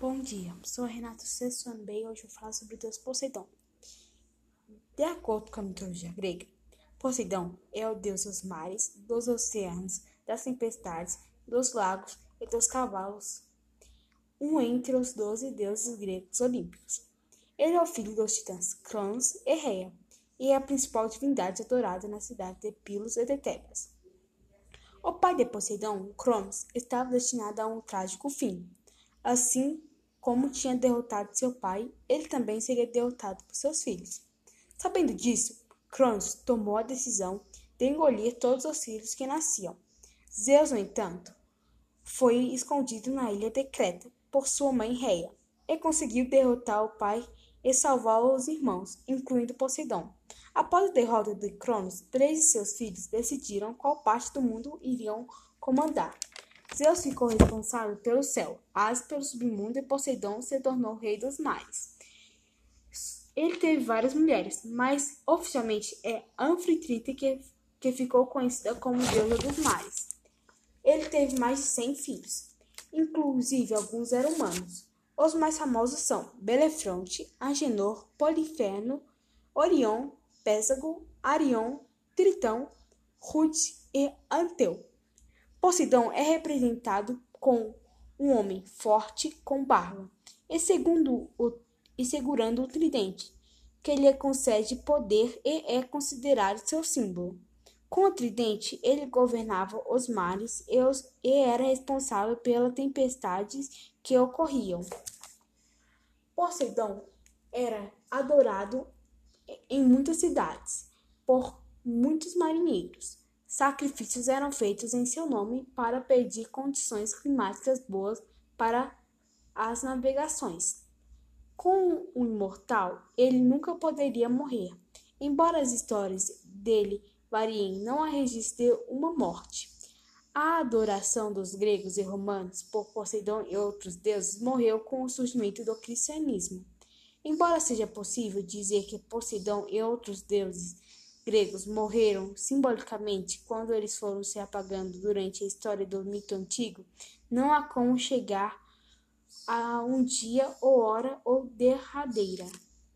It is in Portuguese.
Bom dia, sou Renato Sessuanbe e hoje vou falar sobre o deus Poseidon. De acordo com a mitologia grega, Poseidon é o deus dos mares, dos oceanos, das tempestades, dos lagos e dos cavalos, um entre os doze deuses gregos olímpicos. Ele é o filho dos titãs Cronos e Rhea e é a principal divindade adorada na cidade de Pilos e de Tebas. O pai de Poseidon, Cronos, estava destinado a um trágico fim. Assim como tinha derrotado seu pai, ele também seria derrotado por seus filhos. Sabendo disso, Cronos tomou a decisão de engolir todos os filhos que nasciam. Zeus, no entanto, foi escondido na ilha de Creta por sua mãe Reia e conseguiu derrotar o pai e salvar os irmãos, incluindo Poseidon. Após a derrota de Cronos, três de seus filhos decidiram qual parte do mundo iriam comandar. Zeus ficou responsável pelo céu, Hades pelo submundo e Poseidon se tornou rei dos mares. Ele teve várias mulheres, mas oficialmente é Anfitrite que, que ficou conhecida como deusa dos mares. Ele teve mais de 100 filhos, inclusive alguns eram humanos. Os mais famosos são Belefronte, Agenor, Polifeno, Orion, Pésago, Arion, Tritão, Ruth e Anteu. Poseidon é representado com um homem forte com barba e, segundo o, e segurando o tridente, que lhe concede poder e é considerado seu símbolo. Com o tridente, ele governava os mares e, os, e era responsável pelas tempestades que ocorriam. Poseidon era adorado em muitas cidades por muitos marinheiros. Sacrifícios eram feitos em seu nome para pedir condições climáticas boas para as navegações. Com o imortal, ele nunca poderia morrer. Embora as histórias dele variem, não há registro de uma morte. A adoração dos gregos e romanos por Poseidon e outros deuses morreu com o surgimento do cristianismo. Embora seja possível dizer que Poseidon e outros deuses gregos morreram simbolicamente quando eles foram se apagando durante a história do mito antigo, não há como chegar a um dia ou hora ou derradeira.